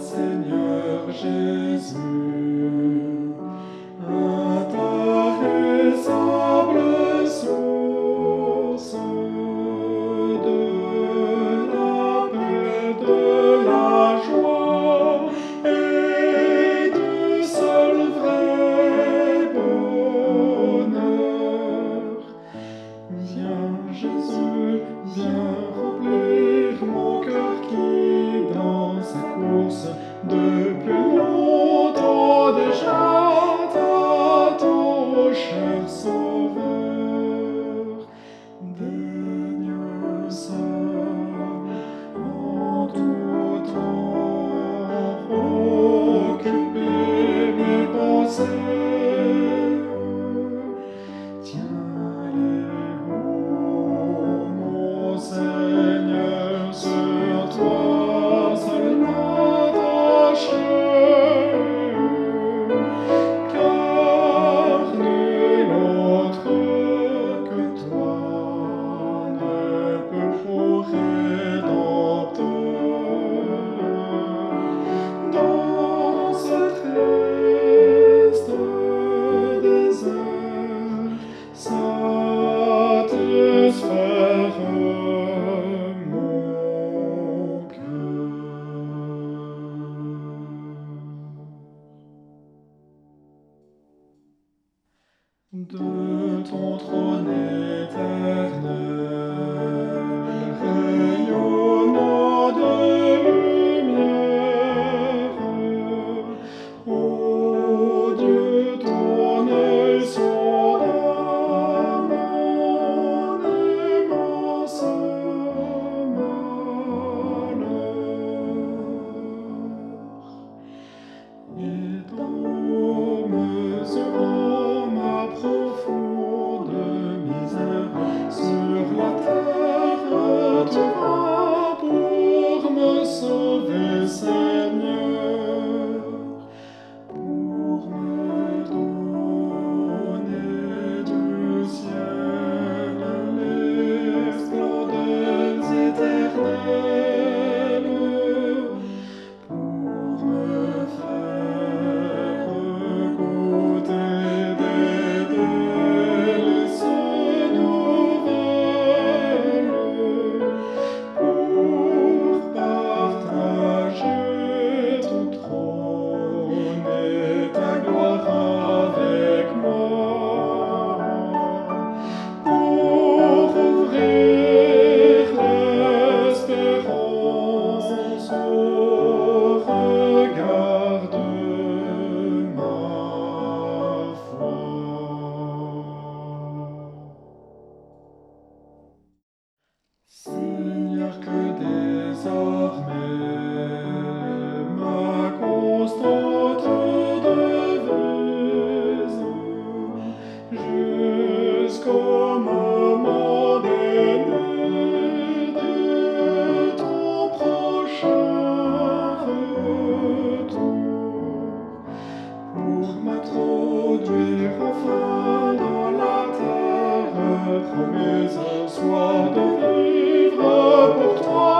Seigneur Jésus. de ton trône. Mais ma constante devise jusqu'au moment donné de ton prochain retour pour m'introduire enfin dans la terre promise, soit de vivre pour toi.